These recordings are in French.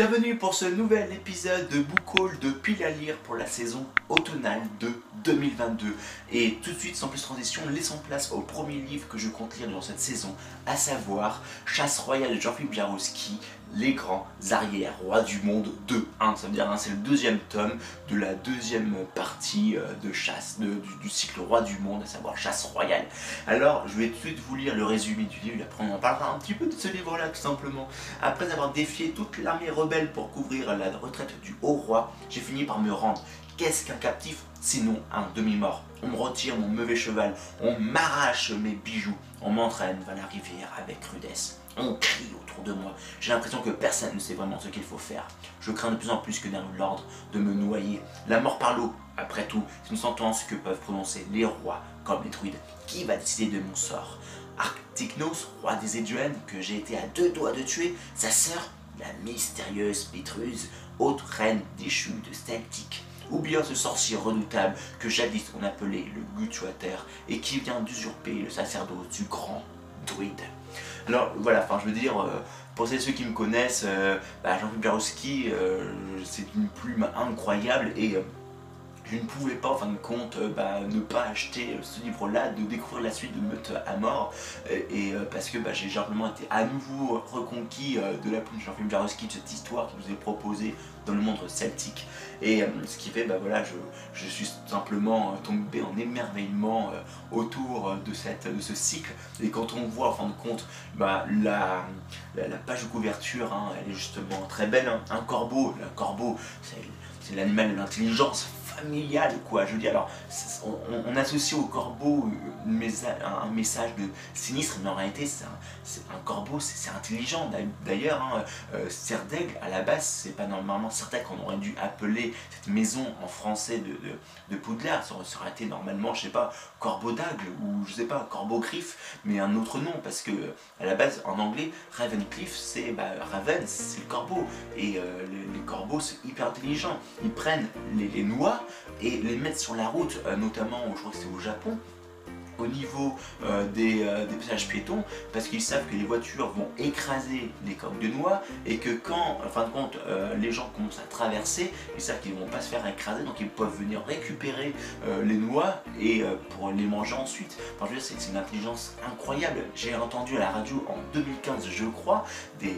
Bienvenue pour ce nouvel épisode de Book de Pile à lire pour la saison automnale de 2022. Et tout de suite, sans plus transition, laissons place au premier livre que je compte lire dans cette saison, à savoir Chasse royale de Jean-Philippe Jarowski, Les grands arrières rois du monde 2. 1. Ça veut dire hein, c'est le deuxième tome de la deuxième partie euh, de chasse du, cycle roi du monde, à savoir Chasse royale. Alors, je vais tout de suite vous lire le résumé du livre, après on en parlera un petit peu de ce livre-là, tout simplement. Après avoir défié toute l'armée rebelle pour couvrir la retraite du haut roi, j'ai fini par me rendre Qu'est-ce qu'un captif sinon un demi-mort? On me retire mon mauvais cheval, on m'arrache mes bijoux, on m'entraîne vers la rivière avec rudesse. On crie autour de moi. J'ai l'impression que personne ne sait vraiment ce qu'il faut faire. Je crains de plus en plus que d'un l'ordre de me noyer. La mort par l'eau, après tout, c'est une sentence que peuvent prononcer les rois comme les druides. Qui va décider de mon sort? Arcticnos, roi des Éduènes, que j'ai été à deux doigts de tuer, sa sœur, la mystérieuse Pétruse, haute reine déchue de Celtic ou ce sorcier redoutable que jadis on appelait le Gutwater et qui vient d'usurper le sacerdoce du grand druide. Alors voilà, enfin je veux dire, euh, pour ceux qui me connaissent, euh, bah, Jean-Philippe Jarowski, euh, c'est une plume incroyable et je ne pouvais pas en fin de compte bah, ne pas acheter ce livre-là, de découvrir la suite de Meute à mort, et parce que bah, j'ai simplement été à nouveau reconquis de la plume de Jean-Philippe Jarowski, de cette histoire qui nous est proposée dans le monde celtique. Et euh, ce qui fait, bah voilà, je, suis simplement euh, tombé en émerveillement euh, autour de, ce cycle. Et quand on voit, en fin de compte, bah, la, la, page de couverture, hein, elle est justement très belle. Hein. Un corbeau, le corbeau, c'est l'animal de l'intelligence familiale, quoi. Je dis, alors, on, associe au corbeau un message de sinistre, mais en réalité, c'est un, corbeau, c'est intelligent. D'ailleurs, hein, euh, à la base, c'est pas normalement certain qu'on aurait dû appeler cette maison en français de, de, Poudlard. Ça, aurait été normalement, je sais pas, corbeau d'aigle, ou je sais pas, corbeau griffe, mais un autre nom, parce que à la base, en anglais, Ravencliff, c'est bah, Raven, c'est le corbeau. Et euh, les, corbeaux, c'est hyper intelligent. Ils prennent les, les noix et les mettent sur la route, euh, notamment, je crois que c'est au Japon, au niveau euh, des, euh, des, passages piétons parce qu'ils savent que les voitures vont écraser les coques de noix et que quand, en fin de compte, euh, les gens commencent à traverser, ils savent qu'ils ne vont pas se faire écraser donc ils peuvent venir récupérer les noix et pour les manger ensuite. Enfin, je c'est une intelligence incroyable. J'ai entendu à la radio en 2015, je crois, des,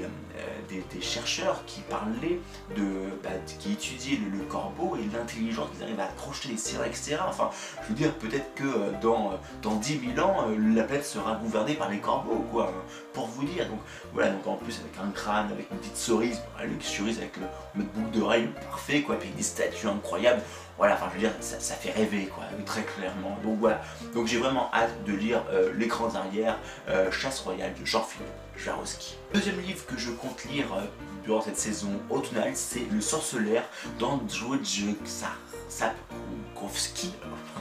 des, chercheurs qui parlaient de, bah, qui étudiaient le, corbeau et l'intelligence qu'ils arrivent à accrocher les serres, etc. Enfin, je veux dire, peut-être que dans 10 000 ans, euh, la planète sera gouvernée par les corbeaux, quoi, hein, pour vous dire. Donc voilà, donc en plus avec un crâne, avec une petite cerise, la cerise avec le, boucle d'oreille parfait, quoi, puis des statues incroyables. Voilà, enfin je veux dire, ça, fait rêver, quoi, très clairement. Donc voilà, donc j'ai vraiment hâte de lire euh, L'écran arrière, euh, Chasse royale de Jean-Philippe Jarowski. Deuxième livre que je compte lire durant cette saison automnale, c'est Le sorcelaire d'Andrzej Sapkowski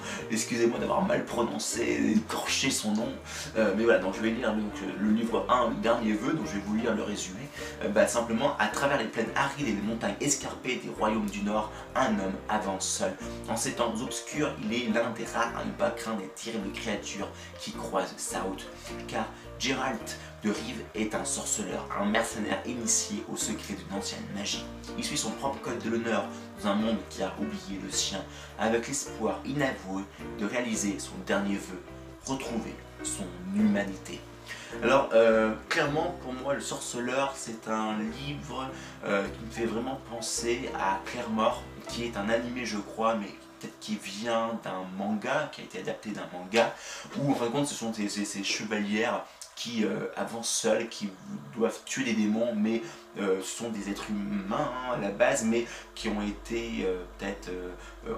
excusez-moi d'avoir mal prononcé, écorché son nom, euh, mais voilà, donc je vais lire donc, le livre 1, le dernier vœu, donc je vais vous lire le résumé. Euh, bah, simplement, à travers les plaines arides et les montagnes escarpées des royaumes du Nord, un homme avance seul. En ces temps obscurs, il est l'un des rares à ne pas craindre les terribles créatures qui croisent sa route, car Geralt de Rive est un sorceleur, un mercenaire initié au secret d'une ancienne magie. Il suit son propre code de l'honneur dans un monde qui a oublié le sien, avec l'espoir inavoué de réaliser son dernier vœu, retrouver son humanité. Alors, euh, clairement, pour moi, Le Sorceleur, c'est un livre euh, qui me fait vraiment penser à Claire Mort, qui est un animé, je crois, mais peut-être qui vient d'un manga, qui a été adapté d'un manga, où en fin de ce sont ces chevalières qui euh, avancent seuls, qui doivent tuer des démons, mais euh, sont des êtres humains à la base, mais qui ont été euh, peut-être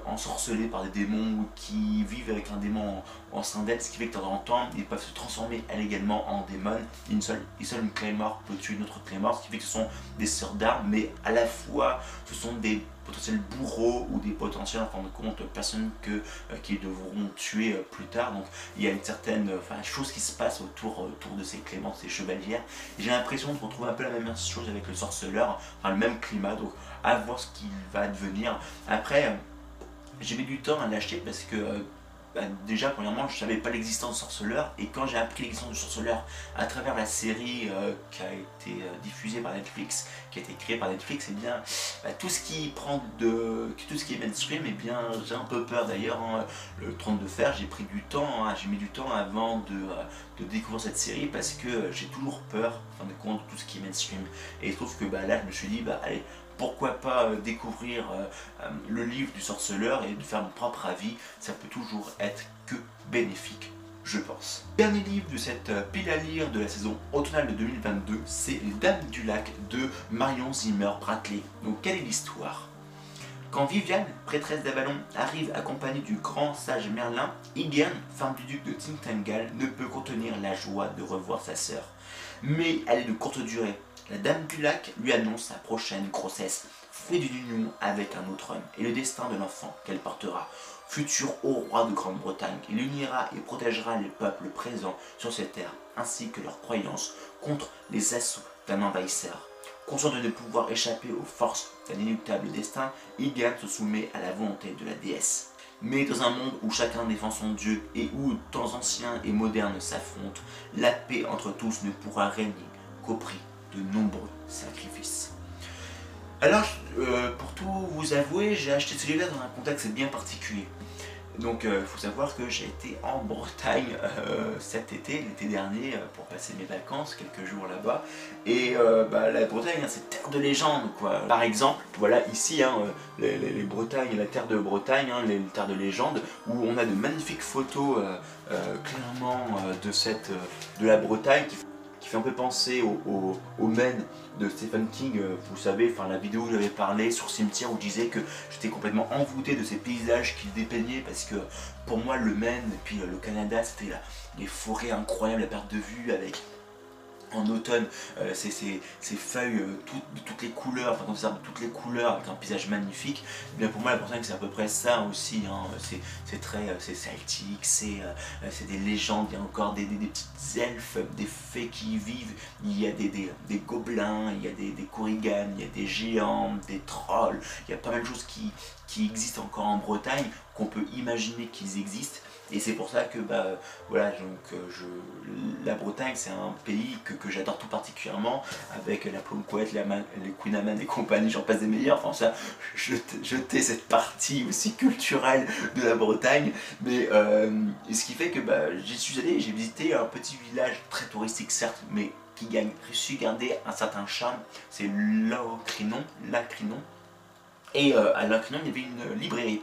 ensorcelés par des démons ou qui vivent avec un démon en, en ce qui fait que de temps en temps, ils peuvent se transformer elles également en démons. Une seule, une seule Claymore peut tuer une autre Claymore, ce qui fait que ce sont des sœurs d'armes, mais à la fois ce sont des potentiels bourreaux ou des potentiels en fin de compte personnes que, euh, devront tuer euh, plus tard. Donc il y a une certaine euh, chose qui se passe autour, autour de ces cléments, ces chevalières. J'ai l'impression de retrouver un peu la même chose avec le sorceleur, enfin le même climat, donc à voir ce qu'il va devenir. Après, j'ai mis du temps à l'acheter parce que bah, déjà, premièrement, je savais pas l'existence du sorceleur, et quand j'ai appris l'existence du sorceleur à travers la série euh, qui a été euh, diffusée par Netflix, qui a été créée par Netflix, et eh bien, bah, tout ce qui prend de, tout ce qui est mainstream, et eh bien, j'ai un peu peur d'ailleurs. Hein, le trône de fer, j'ai pris du temps, hein, j'ai mis du temps avant de, euh, de, découvrir cette série parce que j'ai toujours peur, en fin de compte, de tout ce qui est mainstream. Et il se trouve que bah, là, je me suis dit, bah allez, pourquoi pas euh, découvrir euh, euh, le livre du sorceleur et de faire mon propre avis, ça peut toujours être que bénéfique je pense. Dernier livre de cette pile à lire de la saison automnale de 2022, c'est Les Dames du Lac de Marion Zimmer Bradley. Donc quelle est l'histoire? Quand Viviane, prêtresse d'Avalon, arrive accompagnée du grand sage Merlin, Igern, femme du duc de Tintangal, ne peut contenir la joie de revoir sa sœur. Mais elle est de courte durée, la dame du lac lui annonce sa prochaine grossesse, fait d'une union avec un autre homme, et le destin de l'enfant qu'elle portera. Futur haut roi de Grande-Bretagne, il unira et protégera les peuples présents sur cette terre, ainsi que leurs croyances, contre les assauts d'un envahisseur. Conscient de ne pouvoir échapper aux forces d'un inéluctable destin, Igan se soumet à la volonté de la déesse. Mais dans un monde où chacun défend son dieu et où temps anciens et modernes s'affrontent, la paix entre tous ne pourra régner qu'au prix de nombreux sacrifices. Alors, euh, pour tout vous avouer, j'ai acheté ce livre dans un contexte bien particulier. Donc, il euh, faut savoir que j'ai été en Bretagne euh, cet été, l'été dernier, pour passer mes vacances, quelques jours là-bas. Et bah, la Bretagne, hein, c'est terre de légende, quoi. Par exemple, voilà, ici, hein, les, les, Bretagnes, la terre de Bretagne, hein, les, terres de légende, où on a de magnifiques photos, clairement, de, cette, de la Bretagne, qui qui fait un peu penser au, au, au Men de Stephen King, euh, vous savez, enfin la vidéo où j'avais parlé sur Cimetière où je disais que j'étais complètement envoûté de ces paysages qu'il dépeignait parce que pour moi le Maine et puis euh, le Canada c'était les forêts incroyables à perte de vue avec en automne, euh, ces, feuilles euh, de toutes les couleurs, enfin ça, de toutes les couleurs avec un paysage magnifique, eh bien pour moi la Bretagne c'est à peu près ça aussi, hein. c'est très euh, celtique, c'est des légendes, il y a encore des, petites elfes, des fées qui vivent, il y a des, gobelins, il y a des, des il y a des géants, des trolls, il y a pas mal de choses qui existent encore en Bretagne, qu'on peut imaginer qu'ils existent, et c'est pour ça que bah, voilà, donc, euh, la Bretagne, c'est un pays que, j'adore tout particulièrement, avec la Plomquette, les Queen et compagnie, j'en passe des meilleurs. Enfin, ça, jeter cette partie aussi culturelle de la Bretagne. Mais euh, ce qui fait que bah, j'y suis allé, j'ai visité un petit village très touristique, certes, mais qui gagne, su garder un certain charme. C'est Lacrinon, Lacrinon et euh, à l'inclinon, il y avait une librairie.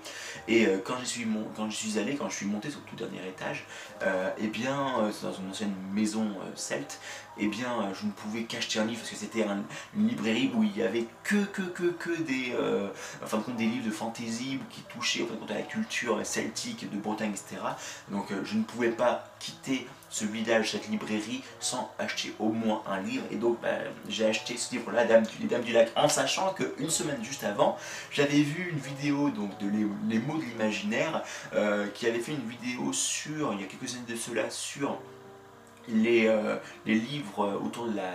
Et euh, quand, je suis allé, quand je suis monté sur le tout dernier étage, euh, eh bien, dans une ancienne maison celte, eh bien, je ne pouvais qu'acheter un livre parce que c'était une librairie où il y avait que, que, que, que des, compte, des livres de fantasy qui touchaient en à la culture celtique de Bretagne, etc. Donc, je ne pouvais pas quitter ce village, cette librairie, sans acheter au moins un livre. Et donc, ben, j'ai acheté ce livre-là, Les Dames du Lac, en sachant qu'une semaine juste avant, j'avais vu une vidéo donc, de Les, mots de l'imaginaire, euh, qui avait fait une vidéo sur, il y a quelques années de cela, sur les, euh, les, livres euh, autour de la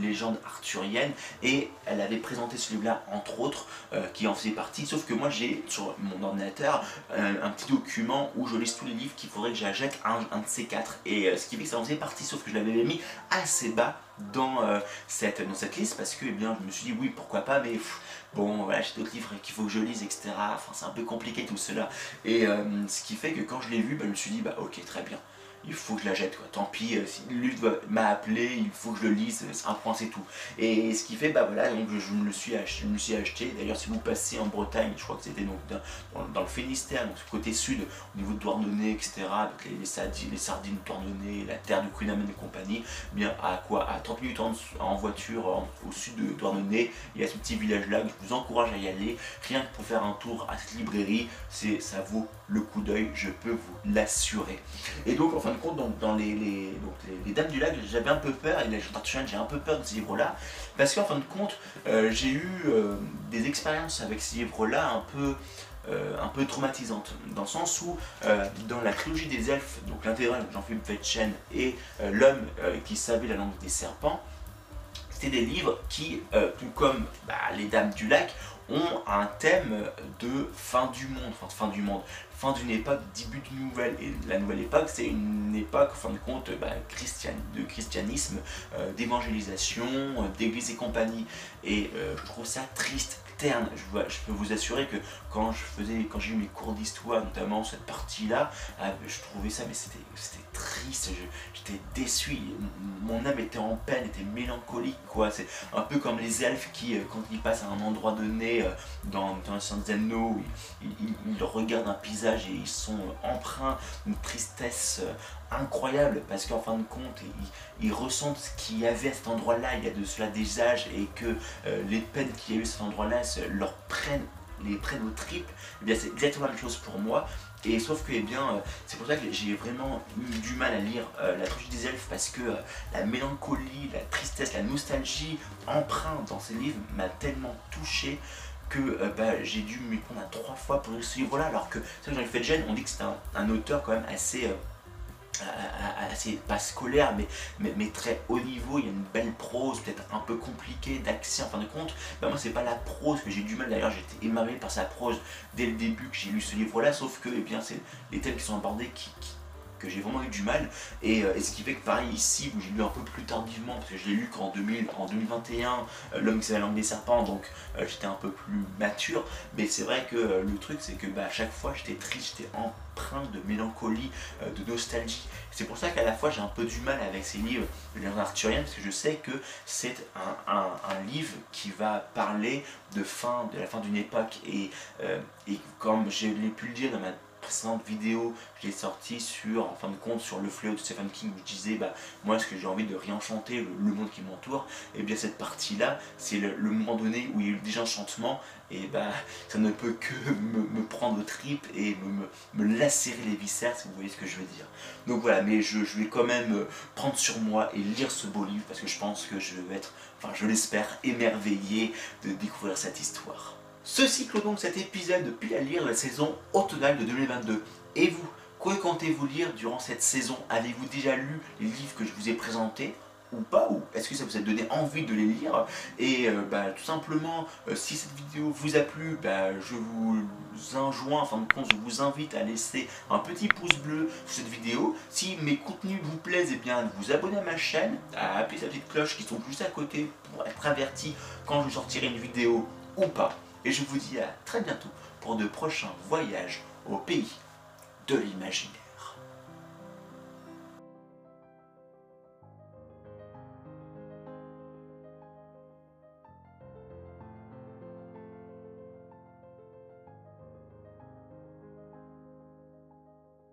légende arthurienne et elle avait présenté ce livre-là entre autres euh, qui en faisait partie. Sauf que moi j'ai sur mon ordinateur un, petit document où je liste tous les livres qu'il faudrait que j'achète un, un, de ces quatre. Et ce qui fait que ça en faisait partie sauf que je l'avais mis assez bas dans, cette, dans cette liste parce que eh bien, je me suis dit oui pourquoi pas mais bon voilà j'ai d'autres livres qu'il faut que je lise etc enfin c'est un peu compliqué tout cela. Et ce qui fait que quand je l'ai vu bah, je me suis dit bah ok très bien il faut que je la jette quoi. Tant pis, euh, m'a appelé, il faut que je le lise, un point c'est tout. Et ce qui fait, bah voilà, donc je me le suis acheté. D'ailleurs, si vous passez en Bretagne, je crois que c'était donc dans, le Finistère, donc côté sud, au niveau de Douarnenez, etc., avec les, sardines, les sardines de Douarnenez, la terre de Queen et compagnie, eh bien à quoi? À 30 minutes en, voiture au sud de Douarnenez, il y a ce petit village là, je vous encourage à y aller. Rien que pour faire un tour à cette librairie, c'est ça vaut le coup d'œil, je peux vous l'assurer. Et donc, enfin, de compte, donc, dans les, Dames du Lac, j'avais un peu peur, et les j'ai un peu peur de ces livres-là, parce qu'en fin de compte, euh, j'ai eu euh, des expériences avec ces livres-là un peu, euh, un peu traumatisantes, dans le sens où, dans la trilogie des elfes, donc l'intégrale Jean-Philippe Vetchen et L'homme qui savait la langue des serpents, c'était des livres qui, tout comme bah, les Dames du Lac, ont un thème de fin du monde, fin du monde, fin d'une époque, début d'une nouvelle. Et la nouvelle époque, c'est une époque, en fin de compte, bah, de christianisme, euh, d'évangélisation, euh, d'église et compagnie. Et euh, je trouve ça triste, Je, peux vous assurer que quand je faisais, quand j'ai eu mes cours d'histoire, notamment cette partie-là, ah, je trouvais ça, mais c'était triste, j'étais déçu, mon âme était en peine, était mélancolique, quoi. C'est un peu comme les elfes qui, quand ils passent à un endroit donné dans, dans un Anneaux, ils, ils regardent un paysage et ils sont empreints d'une tristesse euh, incroyable parce qu'en fin de compte ils, ressentent ce qu'il y avait à cet endroit là il y a de cela des âges et que euh, les peines qu'il y a eu à cet endroit là leur prennent les prennent aux tripes. Et eh c'est exactement la même chose pour moi. Et sauf que, eh euh, c'est pour ça que j'ai vraiment eu du mal à lire La triche des elfes parce que la mélancolie, la tristesse, la nostalgie empreinte dans ces livres m'a tellement touché que euh, bah, j'ai dû m'y prendre à trois fois pour ce livre-là, alors que c'est vrai que fait Jean on dit que c'est un, auteur quand même assez, euh, assez pas scolaire, mais, mais, très haut niveau, il y a une belle prose, peut-être un peu compliquée d'accès en fin de compte. Bah, moi, c'est pas la prose que j'ai du mal, d'ailleurs, j'étais émerveillé par sa prose dès le début que j'ai lu ce livre-là, sauf que eh bien, c'est les thèmes qui sont abordés qui que j'ai vraiment eu du mal. Euh, et, ce qui fait que pareil ici, où j'ai lu un peu plus tardivement, parce que je l'ai lu qu'en 2021, euh, L'homme qui s'appelle langue des serpents, donc euh, j'étais un peu plus mature. Mais c'est vrai que le truc, c'est que bah, à chaque fois, j'étais triste, j'étais empreint de mélancolie, de nostalgie. C'est pour ça qu'à la fois, j'ai un peu du mal avec ces livres de Léonard Arthurien, parce que je sais que c'est un, livre qui va parler de fin, de la fin d'une époque. Et, et comme je l'ai pu le dire dans ma précédente vidéo que j'ai sortie sur, en fin de compte, sur le fléau de Stephen King, où je disais, bah, moi, ce que j'ai envie de réenchanter, le, le monde qui m'entoure, et bien cette partie-là, c'est le, moment donné où il y a eu déjà enchantement, et bah, ça ne peut que me, prendre au tripes et me, lacérer les viscères, si vous voyez ce que je veux dire. Donc voilà, mais je, je vais quand même prendre sur moi et lire ce beau livre, parce que je pense que je vais être, enfin je l'espère, émerveillé de découvrir cette histoire. Ceci clôt donc cet épisode de Pile à lire la saison automnale de 2022. Et vous, quoi comptez-vous lire durant cette saison? Avez-vous déjà lu les livres que je vous ai présentés ou pas? Ou est-ce que ça vous a donné envie de les lire? Et euh, bah, tout simplement, euh, si cette vidéo vous a plu, bah, je vous enjoins, enfin de compte, je vous invite à laisser un petit pouce bleu sur cette vidéo. Si mes contenus vous plaisent, et eh bien vous abonner à ma chaîne, à appuyer la petite cloche qui sont juste à côté pour être averti quand je sortirai une vidéo ou pas. Et je vous dis à très bientôt pour de prochains voyages au pays de l'imaginaire.